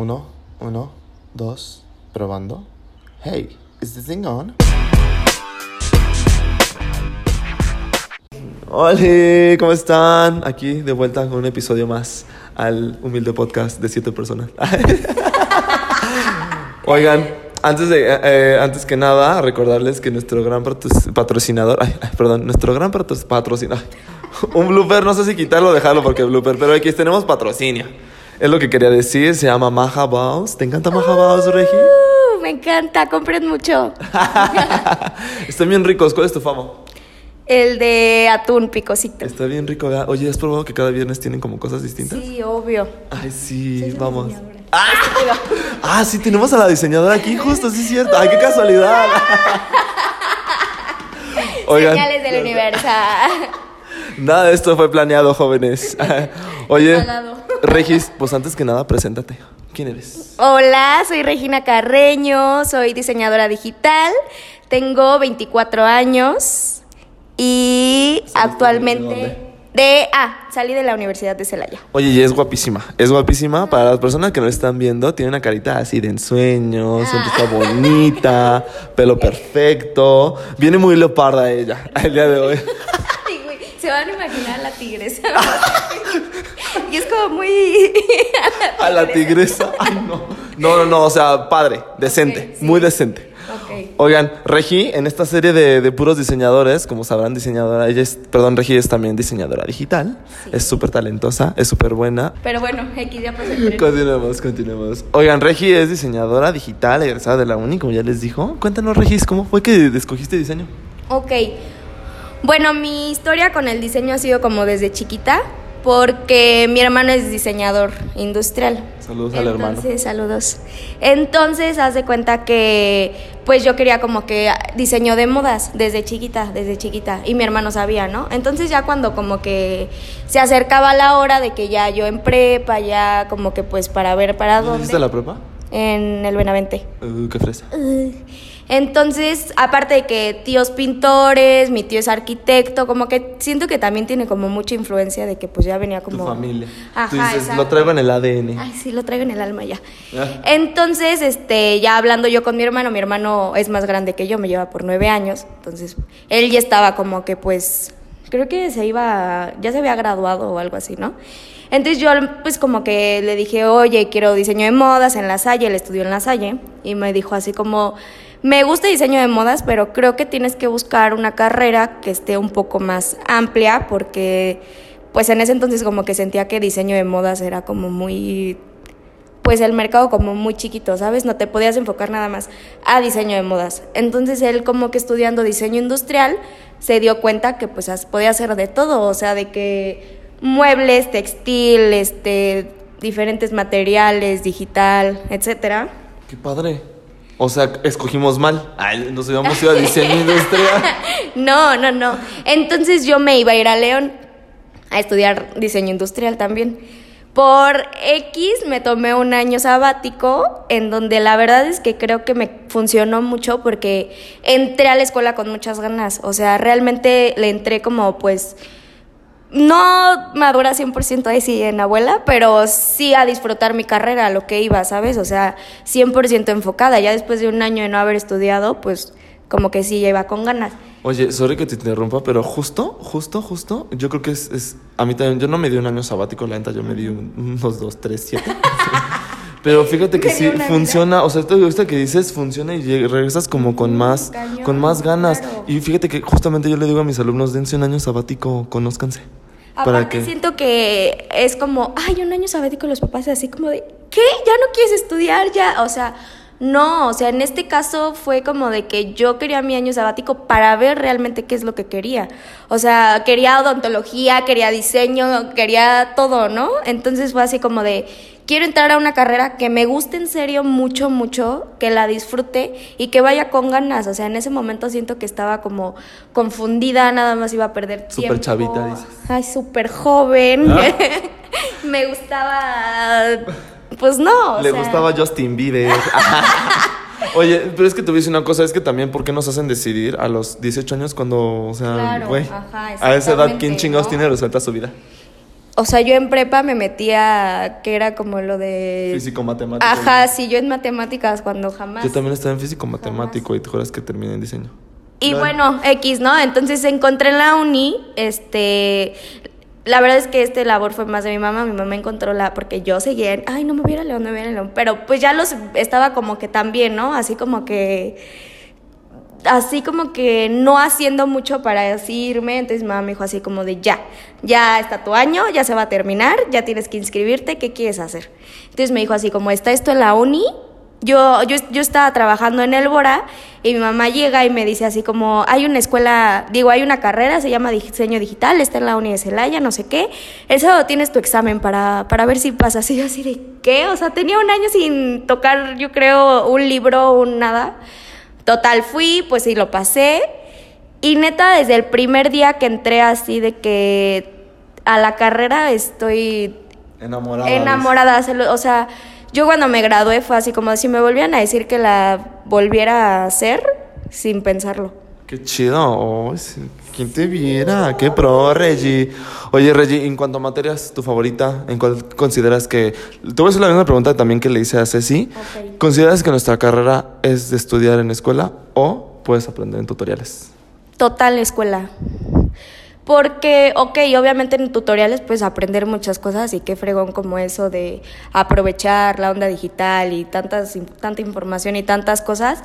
Uno, uno, dos, probando. Hey, is this thing on? Hola, ¿cómo están? Aquí de vuelta con un episodio más al humilde podcast de siete personas. Oigan, antes de eh, eh, antes que nada recordarles que nuestro gran patro- patrocinador, perdón, nuestro gran patro- patrocinador, un blooper, no sé si quitarlo o dejarlo porque es blooper, pero aquí tenemos patrocinio. Es lo que quería decir, se llama Maja Baus. ¿Te encanta Maja Baus, Regi? Uh, me encanta, compren mucho. Están bien ricos, ¿cuál es tu fama? El de atún picosito. Está bien rico, ¿verdad? Oye, ¿has probado que cada viernes tienen como cosas distintas? Sí, obvio. Ay, sí, Soy vamos. diseñadora. ¡Ah! ah, sí, tenemos a la diseñadora aquí, justo, sí es cierto. ¡Ay, qué casualidad! Oigan, Señales del universo. nada de esto fue planeado, jóvenes. Oye. Regis, pues antes que nada, preséntate. ¿Quién eres? Hola, soy Regina Carreño, soy diseñadora digital, tengo 24 años y ¿Saliste de actualmente de ah, salí de la Universidad de Celaya. Oye, y es guapísima. Es guapísima. Para las personas que no están viendo, tiene una carita así de ensueño, sonrisa bonita, pelo perfecto. Viene muy leoparda ella el día de hoy. Se van a imaginar la tigresa. y es como muy A la tigresa. Ay, no. No, no, no. O sea, padre, decente, sí. muy decente. Ok. Oigan, Regi, en esta serie de, de puros diseñadores, como sabrán, diseñadora, ella es, perdón, Regi es también diseñadora digital. Es súper talentosa, es súper buena. Pero bueno, X ya pasó. Continuemos, continuemos. Oigan, Regi es diseñadora digital, egresada de la uni, como ya les dijo. Cuéntanos, Regis, ¿cómo fue que escogiste diseño? Ok. Bueno, mi historia con el diseño ha sido como desde chiquita, porque mi hermano es diseñador industrial. Saludos al hermano. Entonces, saludos. Entonces, haz de cuenta que, pues yo quería como que diseño de modas desde chiquita, desde chiquita, y mi hermano sabía, ¿no? Entonces ya cuando como que se acercaba la hora de que ya yo en prepa, ya como que pues para ver para ¿Dónde dónde. hiciste la prepa? En el Benavente. Uh, qué fresa. Entonces, aparte de que tíos pintores, mi tío es arquitecto, como que siento que también tiene como mucha influencia de que pues ya venía como... Tu familia. Ajá, Tú dices, exacto. lo traigo en el ADN. Ay, sí, lo traigo en el alma ya. Ah. Entonces, este, ya hablando yo con mi hermano, mi hermano es más grande que yo, me lleva por nueve años, entonces él ya estaba como que pues, creo que se iba, ya se había graduado o algo así, ¿no? Entonces yo pues como que le dije, oye, quiero diseño de modas en La Salle, él estudió en La Salle, y me dijo así como, me gusta diseño de modas, pero creo que tienes que buscar una carrera que esté un poco más amplia, porque pues en ese entonces como que sentía que diseño de modas era como muy pues el mercado como muy chiquito, ¿sabes? No te podías enfocar nada más a diseño de modas. Entonces él como que estudiando diseño industrial se dio cuenta que pues podía hacer de todo, o sea, de que muebles, textil, este diferentes materiales, digital, etcétera. Qué padre. O sea, escogimos mal. Ay, nos habíamos ido a diseño industrial. No, no, no. Entonces yo me iba a ir a León a estudiar diseño industrial también. Por X me tomé un año sabático en donde la verdad es que creo que me funcionó mucho porque entré a la escuela con muchas ganas. O sea, realmente le entré como pues no madura 100% ahí sí en abuela, pero sí a disfrutar mi carrera, lo que iba, ¿sabes? O sea, 100% enfocada. Ya después de un año de no haber estudiado, pues como que sí ya iba con ganas. Oye, sorry que te interrumpa, pero justo, justo, justo, yo creo que es, es- a mí también, yo no me di un año sabático, la neta, yo me di un- unos dos, tres, siete. Pero fíjate que sí funciona, o sea, esto esto que dices funciona y regresas como con más, cañón, con más ganas. claro. Y fíjate que justamente yo le digo a mis alumnos, dense un año sabático, conózcanse. Para Aparte que siento que es como, ay, un año sabático los papás así como de, ¿qué? ¿Ya no quieres estudiar? Ya, o sea, no, o sea, en este caso fue como de que yo quería mi año sabático para ver realmente qué es lo que quería. O sea, quería odontología, quería diseño, quería todo, ¿no? Entonces fue así como de, quiero entrar a una carrera que me guste en serio mucho, mucho, que la disfrute y que vaya con ganas. O sea, en ese momento siento que estaba como confundida, nada más iba a perder tiempo. Súper chavita, dices. Ay, súper joven. Ah. me gustaba, pues no. o le sea, gustaba Justin Bieber. Oye, pero es que te voy a decir una cosa, es que también, ¿por qué nos hacen decidir a los 18 años cuando, o sea, Claro, güey, ajá, a esa edad, ¿quién chingados ¿no? tiene resuelta su vida? O sea, yo en prepa me metía, que era como lo de... Físico matemático. Ajá, sí, yo en matemáticas cuando jamás... Yo también estaba en físico matemático y te juras que terminé en diseño. Y bueno, X, ¿no? Entonces encontré en la uni, este, la verdad es que este labor fue más de mi mamá, mi mamá encontró la, porque yo seguía en, ay, no me hubiera león, no me hubiera león, pero pues ya los estaba como que también, ¿no? Así como que, así como que no haciendo mucho para así irme, entonces mi mamá me dijo así como de, ya, ya está tu año, ya se va a terminar, ya tienes que inscribirte, ¿qué quieres hacer? Entonces me dijo así como, está esto en la uni, yo, yo, yo estaba trabajando en el Bora y mi mamá llega y me dice así como, hay una escuela, digo, hay una carrera, se llama diseño digital, está en la Uni de Celaya, no sé qué. El sábado tienes tu examen para, para ver si pasas. Y yo así de, ¿qué? O sea, tenía un año sin tocar, yo creo, un libro, un nada. Total, fui, pues sí, lo pasé. Y neta, desde el primer día que entré así de que a la carrera estoy Enamorada. enamorada. o sea, yo cuando me gradué fue así como si me volvieran a decir que la volviera a hacer sin pensarlo. Qué chido. Oh. ¿Quién te viera? Qué pro, Reggie. Oye, Reggie, en cuanto a materias, ¿tu favorita? ¿En cuál consideras que.? Te voy a hacer la misma pregunta también que le hice a Ceci. ¿Consideras que nuestra carrera es de estudiar en escuela o puedes aprender en tutoriales? Total escuela. Porque, ok, obviamente en tutoriales puedes aprender muchas cosas y qué fregón como eso de aprovechar la onda digital y tantas, tanta información y tantas cosas.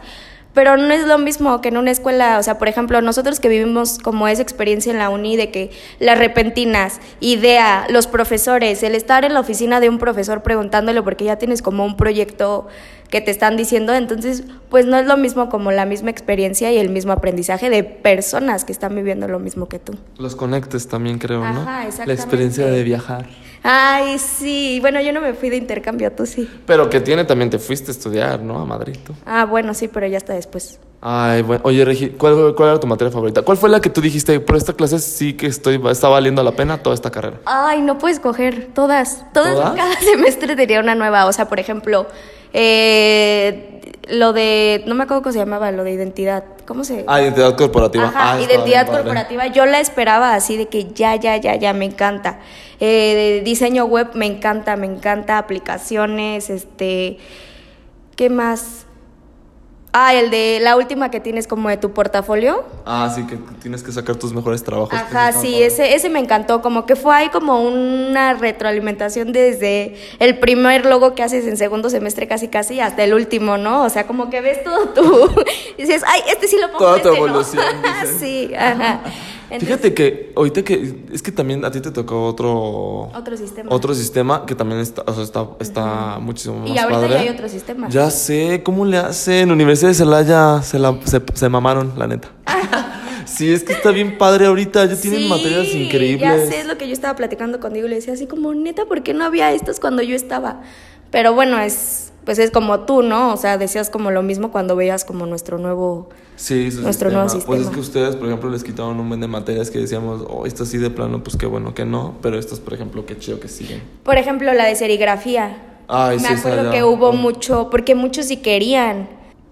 Pero no es lo mismo que en una escuela, o sea, por ejemplo, nosotros que vivimos como esa experiencia en la uni de que las repentinas, idea, los profesores, el estar en la oficina de un profesor preguntándole porque ya tienes como un proyecto que te están diciendo, entonces pues no es lo mismo como la misma experiencia y el mismo aprendizaje de personas que están viviendo lo mismo que tú. Los conectes también, creo, ¿no? Ajá, La exactamente. experiencia de viajar. Ay, sí, bueno, yo no me fui de intercambio, tú sí. Pero que tiene también, te fuiste a estudiar, ¿no? A Madrid, tú. Ah, bueno, sí, pero ya está después. Ay, bueno. Oye, Regi, ¿cuál, ¿cuál era tu materia favorita? ¿Cuál fue la que tú dijiste, por esta clase sí que estoy, está valiendo la pena toda esta carrera? Ay, no puedes coger todas. Todas, ¿Todas? cada semestre tenía una nueva. O sea, por ejemplo, eh, lo de, no me acuerdo cómo se llamaba, lo de identidad. ¿Cómo se? Ah, identidad corporativa. Ajá, Ah, identidad corporativa. Yo la esperaba así de que ya, ya, ya, ya, me encanta. Eh, diseño web me encanta, me encanta. Aplicaciones, este, ¿qué más? Ah, el de la última que tienes como de tu portafolio. Ah, sí, que tienes que sacar tus mejores trabajos. Ajá, sí, ese, ese me encantó, como que fue ahí como una retroalimentación desde el primer logo que haces en segundo semestre casi casi hasta el último, ¿no? O sea, como que ves todo tú y dices, ay, este sí lo pongo, Toda tu este no". evolución, dices. sí, ajá. Entonces, Fíjate que ahorita que es que también a ti te tocó otro Otro sistema. otro sistema que también está, o sea, está, está muchísimo más Y ahorita padre. ya hay otro sistema. Ya sé, ¿cómo le hacen? Universidad de Celaya se, la, se, se mamaron, la neta. sí, es que está bien padre ahorita, ya tienen Sí, materias Ya increíbles. sé, es lo que yo estaba platicando contigo y le decía así como, neta, ¿por qué no había estos cuando yo estaba? Pero bueno, es pues es como tú, ¿no? O sea, decías como lo mismo cuando veías como nuestro nuevo... Sí, Nuestro sistema. nuevo Pues es sistema. que ustedes, por ejemplo, les quitaron un buen de materias que decíamos, oh, esto sí de plano, pues qué bueno que no, pero estos, por ejemplo, qué chido que siguen. Por ejemplo, la de serigrafía. Ay, Me sí, acuerdo que hubo oh. mucho, porque muchos sí querían.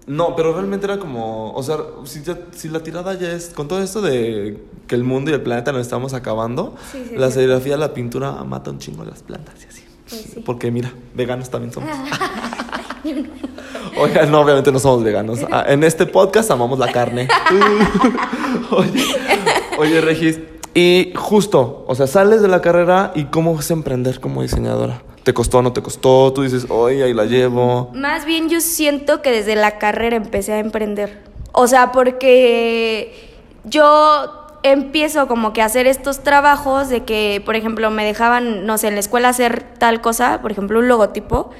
No, pero realmente era como, o sea, si, ya- si la tirada ya es, con todo esto de que el mundo y el planeta nos estamos acabando, Sí, sí, la serigrafía, la pintura mata un chingo las plantas y así. Pues sí. Porque mira, veganos también somos. Oigan, no, obviamente no somos veganos. Ah, en este podcast amamos la carne. oye, oye, Regis, y justo, o sea, sales de la carrera y cómo es emprender como diseñadora. ¿Te costó o no te costó? Tú dices, oye, ahí la llevo. Más bien yo siento que desde la carrera empecé a emprender. O sea, porque yo empiezo como que a hacer estos trabajos de que, por ejemplo, me dejaban, no sé, en la escuela hacer tal cosa, por ejemplo, un logotipo.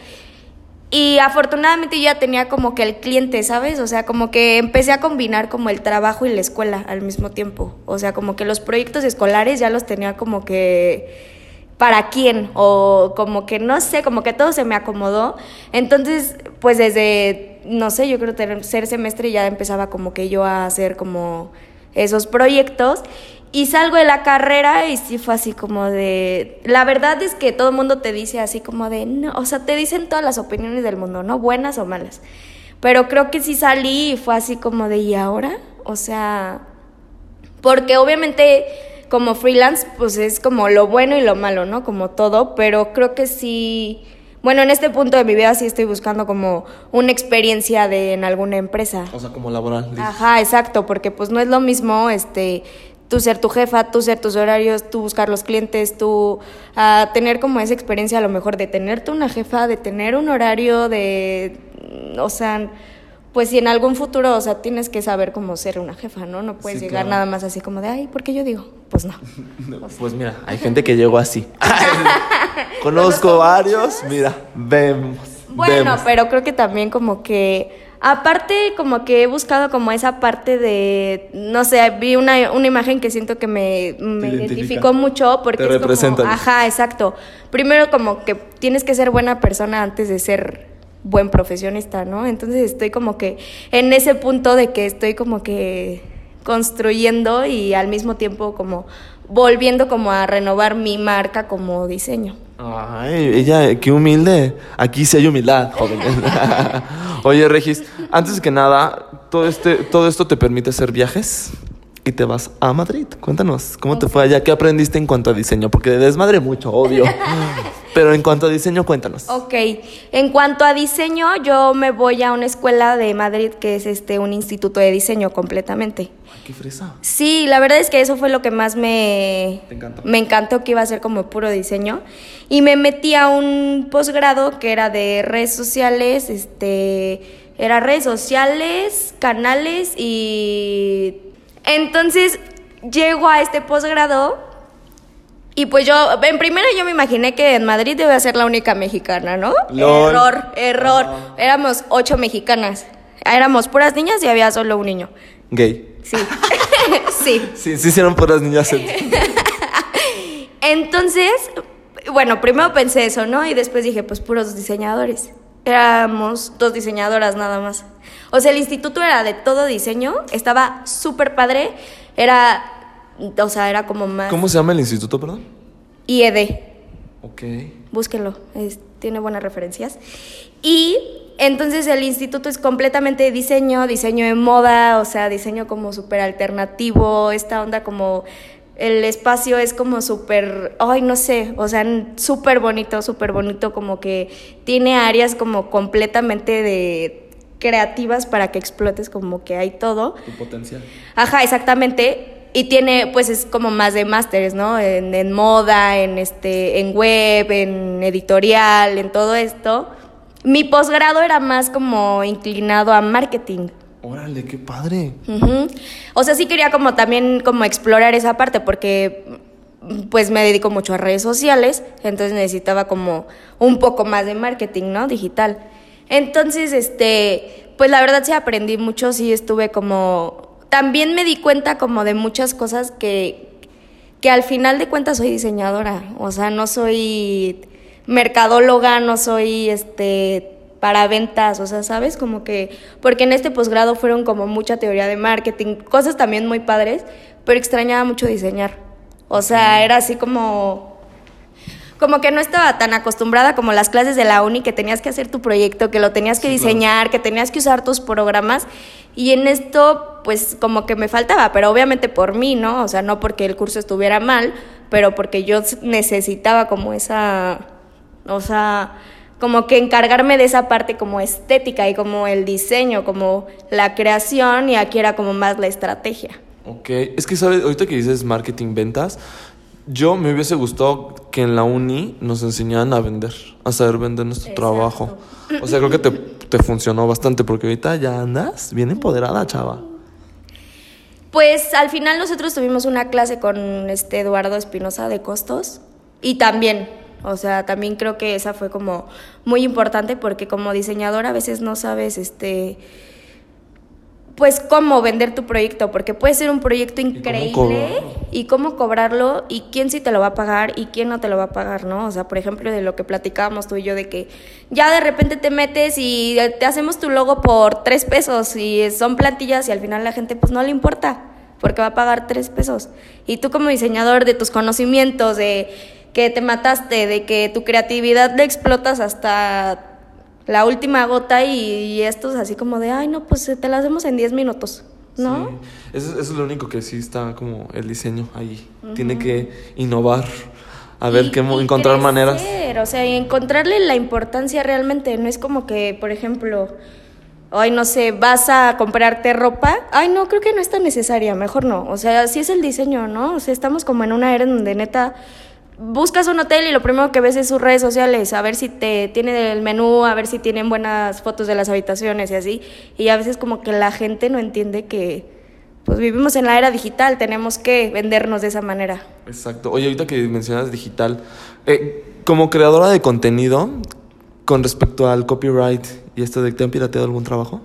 Y afortunadamente yo ya tenía como que el cliente, ¿sabes? O sea, como que empecé a combinar como el trabajo y la escuela al mismo tiempo. O sea, como que los proyectos escolares ya los tenía como que para quién o como que no sé, como que todo se me acomodó. Entonces, pues desde, no sé, yo creo tercer semestre ya empezaba como que yo a hacer como esos proyectos y salgo de la carrera y sí fue así como de, la verdad es que todo el mundo te dice así como de, no, o sea, te dicen todas las opiniones del mundo, ¿no? Buenas o malas. Pero creo que sí salí y fue así como de, ¿y ahora? O sea, porque obviamente como freelance, pues es como lo bueno y lo malo, ¿no? Como todo, pero creo que sí, bueno, en este punto de mi vida sí estoy buscando como una experiencia de en alguna empresa. O sea, como laboral. dices. Ajá, exacto, porque pues no es lo mismo, este, tú ser tu jefa, tú ser tus horarios, tú buscar los clientes, tú ah, tener como esa experiencia a lo mejor de tenerte una jefa, de tener un horario, de, o sea, pues si en algún futuro, o sea, tienes que saber cómo ser una jefa, ¿no? No puedes Sí, llegar claro. nada más así como de, ay, ¿por qué yo digo? Pues no. Pues mira, hay gente que llegó así. Conozco varios, mira, vemos. Bueno, vemos. pero creo que también como que, aparte como que he buscado como esa parte de, no sé, vi una, una imagen que siento que me, identificó mucho porque Te es como, ajá, exacto. Primero como que tienes que ser buena persona antes de ser buen profesionista, ¿no? Entonces estoy como que en ese punto de que estoy como que construyendo y al mismo tiempo como volviendo como a renovar mi marca como diseño. Ay, ella, qué humilde. Aquí sí hay humildad, joven. Oye, Regis, antes que nada, todo, este, todo esto te permite hacer viajes y te vas a Madrid. Cuéntanos, ¿cómo te fue allá? ¿Qué aprendiste en cuanto a diseño? Porque de desmadre mucho, obvio. Pero en cuanto a diseño, cuéntanos. Ok, en cuanto a diseño, yo me voy a una escuela de Madrid que es este un instituto de diseño completamente. Ay, qué fresa. Sí, la verdad es que eso fue lo que más me, Te encantó. me encantó que iba a ser como puro diseño. Y me metí a un posgrado que era de redes sociales, este, era redes sociales, canales y... Entonces llego a este posgrado y pues yo, en primera yo me imaginé que en Madrid iba a ser la única mexicana, ¿no? Error, error. Éramos ocho mexicanas. Éramos puras niñas y había solo un niño. Gay. Sí. sí. Sí, sí hicieron puras niñas. Entonces, bueno, primero pensé eso, ¿no? Y después dije, pues puros diseñadores. Éramos dos diseñadoras nada más. O sea, el instituto era de todo diseño, estaba súper padre, era, o sea, era como más ¿Cómo se llama el instituto, perdón? IED, Ok. búsquenlo, es- tiene buenas referencias. Y entonces el instituto es completamente diseño, diseño de moda, o sea, diseño como súper alternativo, esta onda como el espacio es como súper, ay, no sé, o sea, súper bonito, súper bonito, como que tiene áreas como completamente de creativas para que explotes como que hay todo. Tu potencial. Ajá, exactamente. Y tiene, pues es como más de másteres, ¿no? En, en moda, en este, en web, en editorial, en todo esto. Mi posgrado era más como inclinado a marketing. Órale, qué padre. O sea, sí quería como también como explorar esa parte porque pues me dedico mucho a redes sociales, entonces necesitaba como un poco más de marketing, ¿no? Digital. Entonces, este, pues la verdad sí aprendí mucho, sí estuve como también me di cuenta como de muchas cosas que que al final de cuentas soy diseñadora, o sea, no soy mercadóloga, no soy este para ventas, o sea, ¿sabes? Como que porque en este posgrado fueron como mucha teoría de marketing, cosas también muy padres, pero extrañaba mucho diseñar. O sea, era así como como que no estaba tan acostumbrada como las clases de la uni que tenías que hacer tu proyecto, que lo tenías que Sí, claro. diseñar, que tenías que usar tus programas y en esto pues como que me faltaba, pero obviamente por mí, ¿no? O sea, no porque el curso estuviera mal, pero porque yo necesitaba como esa, o sea, como que encargarme de esa parte como estética y como el diseño, como la creación y aquí era como más la estrategia. Ok, es que sabes, ahorita que dices marketing, ventas, yo me hubiese gustado que en la uni nos enseñaran a vender, a saber vender nuestro Exacto. trabajo. O sea, creo que te, te funcionó bastante porque ahorita ya andas bien empoderada, chava. Pues al final nosotros tuvimos una clase con este Eduardo Espinosa de costos y también, o sea, también creo que esa fue como muy importante porque como diseñador a veces no sabes este pues cómo vender tu proyecto, porque puede ser un proyecto increíble y cómo cobrarlo y quién sí te lo va a pagar y quién no te lo va a pagar, ¿no? O sea, por ejemplo, de lo que platicábamos tú y yo de que ya de repente te metes y te hacemos tu logo por tres pesos y son plantillas y al final la gente pues no le importa porque va a pagar tres pesos. Y tú como diseñador de tus conocimientos, de que te mataste, de que tu creatividad le explotas hasta la última gota y, y esto es así como de, ay, no, pues te la hacemos en 10 minutos. ¿no? Sí. Eso, eso es lo único que sí está como el diseño ahí. Tiene que innovar, a ver Y- qué y encontrar maneras. crecer, O sea, y encontrarle la importancia realmente. No es como que, por ejemplo, ay, no sé, vas a comprarte ropa. Ay, no, creo que no es tan necesaria, mejor no. O sea, sí es el diseño, ¿no? O sea, estamos como en una era donde neta buscas un hotel y lo primero que ves es sus redes sociales, a ver si te tiene el menú, a ver si tienen buenas fotos de las habitaciones y así. Y a veces como que la gente no entiende que pues vivimos en la era digital, tenemos que vendernos de esa manera. Exacto. Oye, ahorita que mencionas digital, eh, como creadora de contenido, con respecto al copyright y esto de que te han pirateado algún trabajo,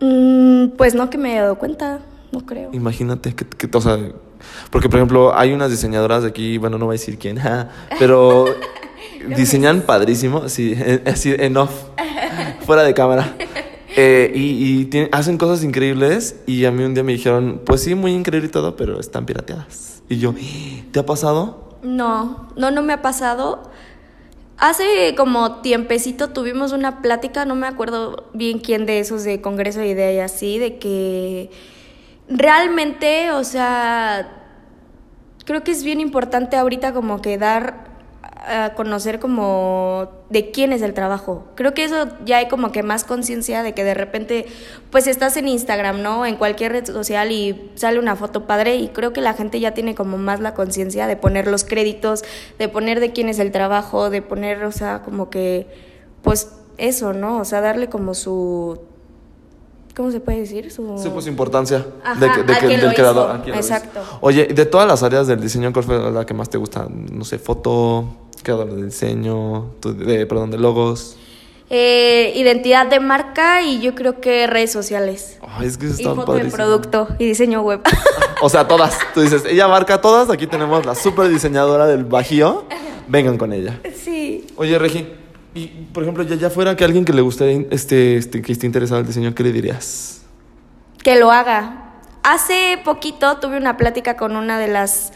Mm, pues no que me haya dado cuenta, no creo. imagínate que, que- o sea, porque por ejemplo hay unas diseñadoras de aquí, bueno, no voy a decir quién, pero diseñan padrísimo, sí, así en off, fuera de cámara. Eh, y y tienen- hacen cosas increíbles y a mí un día me dijeron, pues sí, muy increíble y todo, pero están pirateadas. Y yo, ¿te ha pasado? No, no, no me ha pasado. Hace como tiempecito tuvimos una plática, no me acuerdo bien quién de esos de Congreso de Idea y así, de que realmente, o sea, creo que es bien importante ahorita como que dar a conocer como de quién es el trabajo. Creo que eso ya hay como que más conciencia de que de repente pues estás en Instagram, ¿no? En cualquier red social y sale una foto padre y creo que la gente ya tiene como más la conciencia de poner los créditos, de poner de quién es el trabajo, de poner, o sea, como que pues eso, ¿no? O sea, darle como su ¿cómo se puede decir? Su Sí, pues importancia Ajá, de, que- de a que- quien del creador. lo hizo. Exacto. Oye, de todas las áreas del diseño, ¿cuál fue la que más te gusta? No sé, foto, creador de diseño, de, perdón, de logos. Eh, identidad de marca y yo creo que redes sociales. Ay, es que eso Y está foto de padrísimo. producto y diseño web. O sea, todas. Tú dices, ella marca todas. Aquí tenemos la super diseñadora del Bajío. Vengan con ella. sí. Oye, Regi, y por ejemplo, ya, ya fuera que alguien que le gustaría, este, este, que esté interesado en el diseño, ¿qué le dirías? Que lo haga. Hace poquito tuve una plática con una de las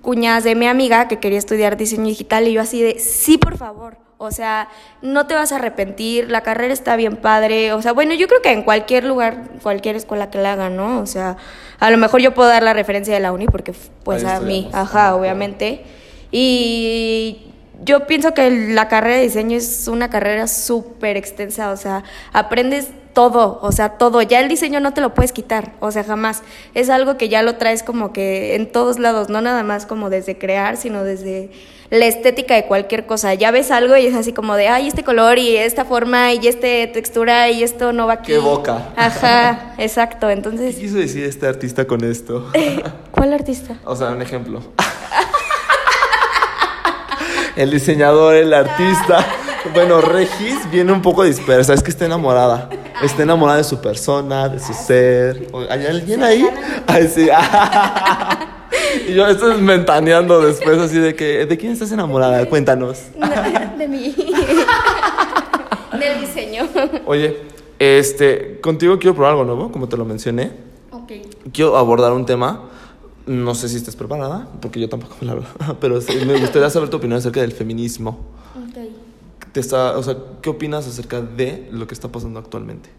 cuñadas de mi amiga que quería estudiar diseño digital y yo así de, sí, por favor. O sea, no te vas a arrepentir, la carrera está bien padre. O sea, bueno, yo creo que en cualquier lugar, cualquier escuela que la hagan, ¿no? O sea, a lo mejor yo puedo dar la referencia de la uni porque pues Ahí a mí, ajá, obviamente. Y yo pienso que la carrera de diseño es una carrera súper extensa, o sea, aprendes todo, o sea, todo. Ya el diseño no te lo puedes quitar, o sea, jamás. Es algo que ya lo traes como que en todos lados, no nada más como desde crear, sino desde la estética de cualquier cosa. Ya ves algo y es así como de, ay, este color y esta forma y esta textura y esto no va aquí. Qué boca. Ajá, exacto. ¿Qué Entonces, quiso decir este artista con esto? ¿cuál artista? o sea, un ejemplo. el diseñador, el artista. Bueno, Regis viene un poco dispersa, es que está enamorada. Está enamorada de su persona, de su ser. ¿Hay alguien ahí? Ay, sí. y yo estoy mentaneando después así de que, ¿de quién estás enamorada? Cuéntanos. De mí. Del diseño. Oye, este, contigo quiero probar algo nuevo, como te lo mencioné. Ok. Quiero abordar un tema. No sé si estés preparada, porque yo tampoco me la hablo. Pero sí, me gustaría saber tu opinión acerca del feminismo. Ok. Te está, o sea, ¿qué opinas acerca de lo que está pasando actualmente?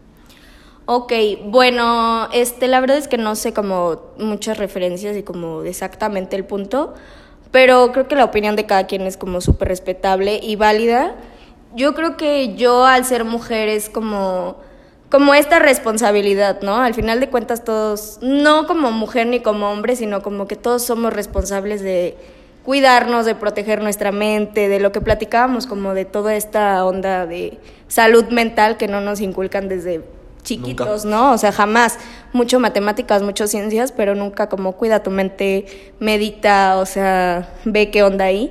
Ok, bueno, este, la verdad es que no sé como muchas referencias y como exactamente el punto, pero creo que la opinión de cada quien es como súper respetable y válida. Yo creo que yo al ser mujer es como, como esta responsabilidad, ¿no? Al final de cuentas todos, no como mujer ni como hombre, sino como que todos somos responsables de cuidarnos, de proteger nuestra mente, de lo que platicábamos, como de toda esta onda de salud mental que no nos inculcan desde chiquitos, ¿no? O sea, jamás. Mucho matemáticas, mucho ciencias, pero nunca como cuida tu mente, medita, o sea, ve qué onda ahí.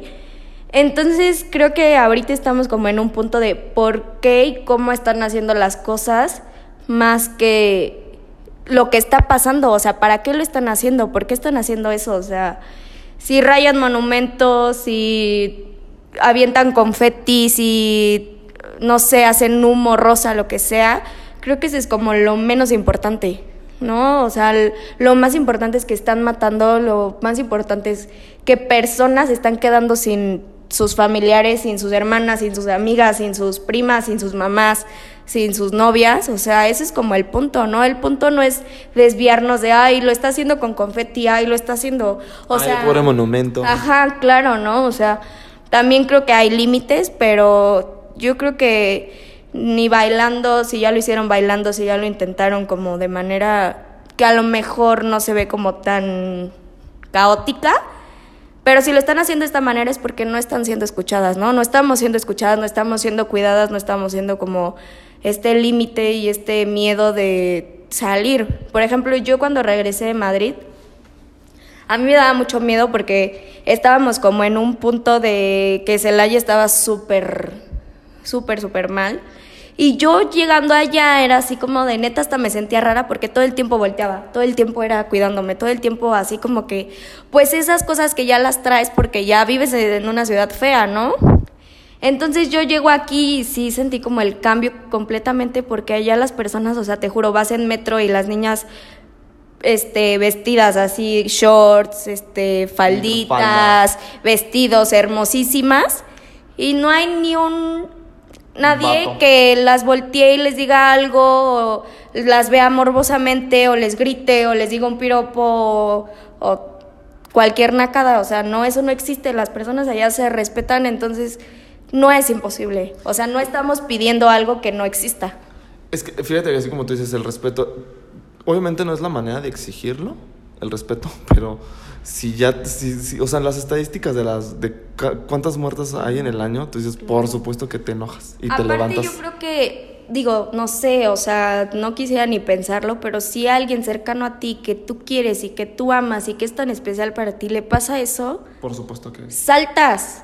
Entonces creo que ahorita estamos como en un punto de por qué y cómo están haciendo las cosas más que lo que está pasando, o sea, ¿para qué lo están haciendo? ¿Por qué están haciendo eso? O sea, si rayan monumentos, si avientan confetis, si no sé, hacen humo rosa, lo que sea, creo que eso es como lo menos importante, ¿no? O sea, lo más importante es que están matando, lo más importante es que personas están quedando sin, sus familiares, sin sus hermanas, sin sus amigas, sin sus primas, sin sus mamás, sin sus novias. O sea, ese es como el punto, ¿no? El punto no es desviarnos de, ay, lo está haciendo con confeti, ay, lo está haciendo. O Ay, sea. pobre monumento. Ajá, claro, ¿no? O sea, también creo que hay límites, pero yo creo que ni bailando, si ya lo hicieron bailando, si ya lo intentaron como de manera que a lo mejor no se ve como tan caótica, pero si lo están haciendo de esta manera es porque no están siendo escuchadas, ¿no? No estamos siendo escuchadas, no estamos siendo cuidadas, no estamos siendo como este límite y este miedo de salir. Por ejemplo, yo cuando regresé de Madrid, a mí me daba mucho miedo porque estábamos como en un punto de que Celaya estaba súper, súper, súper mal. Y yo llegando allá era así como de neta hasta me sentía rara porque todo el tiempo volteaba, todo el tiempo era cuidándome, todo el tiempo así como que, pues esas cosas que ya las traes porque ya vives en una ciudad fea, ¿no? Entonces yo llego aquí y sí sentí como el cambio completamente porque allá las personas, o sea, te juro, vas en metro y las niñas este vestidas así shorts, este falditas, vestidos hermosísimas y no hay ni un nadie Vato. que las voltee y les diga algo o las vea morbosamente o les grite o les diga un piropo o, o cualquier nacada, o sea, no eso no existe, las personas allá se respetan, entonces no es imposible. O sea, no estamos pidiendo algo que no exista. Es que fíjate que así como tú dices, el respeto, obviamente no es la manera de exigirlo, el respeto, pero si ya, si, si- o sea, las estadísticas de las, de cuántas muertas hay en el año, tú dices, por supuesto que te enojas y te levantas. yo creo que, digo, no sé, o sea, no quisiera ni pensarlo, pero si a alguien cercano a ti que tú quieres y que tú amas y que es tan especial para ti le pasa eso, Por supuesto que saltas.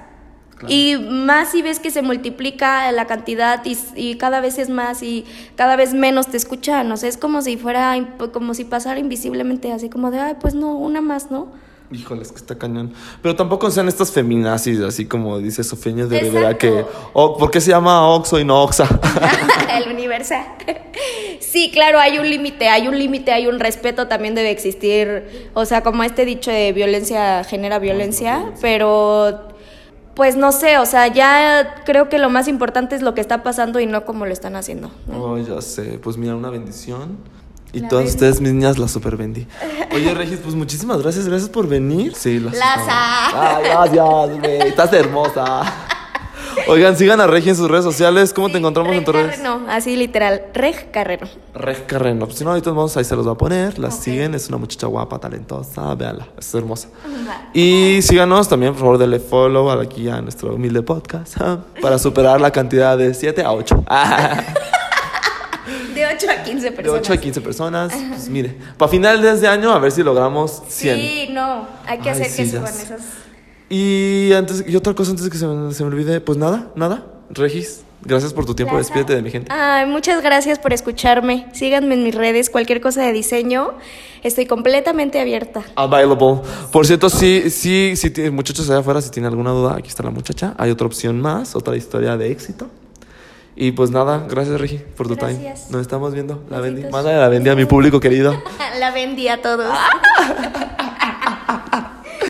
Claro. Y más si ves que se multiplica la cantidad y, y cada vez es más y cada vez menos te escuchan. O sea, es como si fuera, como si pasara invisiblemente, así como de, ay, pues no, una más, ¿no? Híjole, es que está cañón. Pero tampoco sean estas feminazis, así como dice Sofía de Rivera, que, oh, ¿por qué se llama Oxo y no Oxa? el universal. Sí, claro, hay un límite, hay un límite, hay un respeto también debe existir. O sea, como este dicho de violencia genera violencia, pero pues no sé, o sea, ya creo que lo más importante es lo que está pasando y no cómo lo están haciendo. Oh, ya sé. Pues mira, una bendición. Y La todas ustedes, mis niñas, las super bendí. Oye, Regis, pues muchísimas gracias. Gracias por venir. Sí, las Laza. Ay, gracias, güey. Estás hermosa. Oigan, sigan a Regi en sus redes sociales. ¿Cómo te encontramos en Reg tus redes? Carreno, así literal, Reg Carrero. Reg Carreno. Pues si no, ahorita vamos, ahí se los va a poner. La siguen. Es una muchacha guapa, talentosa. Véanla. Es hermosa. Y síganos también, por favor, denle follow aquí a nuestro humilde podcast para superar la cantidad de 7 a 8. De 8 a 15 De personas. 8 a 15 personas. Pues mire, para final de este año, a ver si logramos 100. Sí, no, hay que Ay, hacer sí, que suban esas. Y antes y otra cosa antes de que se me, se me olvide, pues nada, nada. Regis, gracias por tu tiempo. Plaza. Despídete de mi gente. Ay, muchas gracias por escucharme. Síganme en mis redes, cualquier cosa de diseño. Estoy completamente abierta. Available. Por cierto, sí, sí, sí, muchachos allá afuera, si tienen alguna duda, aquí está la muchacha. Hay otra opción más, otra historia de éxito. Y pues nada, gracias Regi por tu time. Gracias. Nos estamos viendo. La vendí. Besitos. Mándale la vendí a mi público querido. La vendí a todos.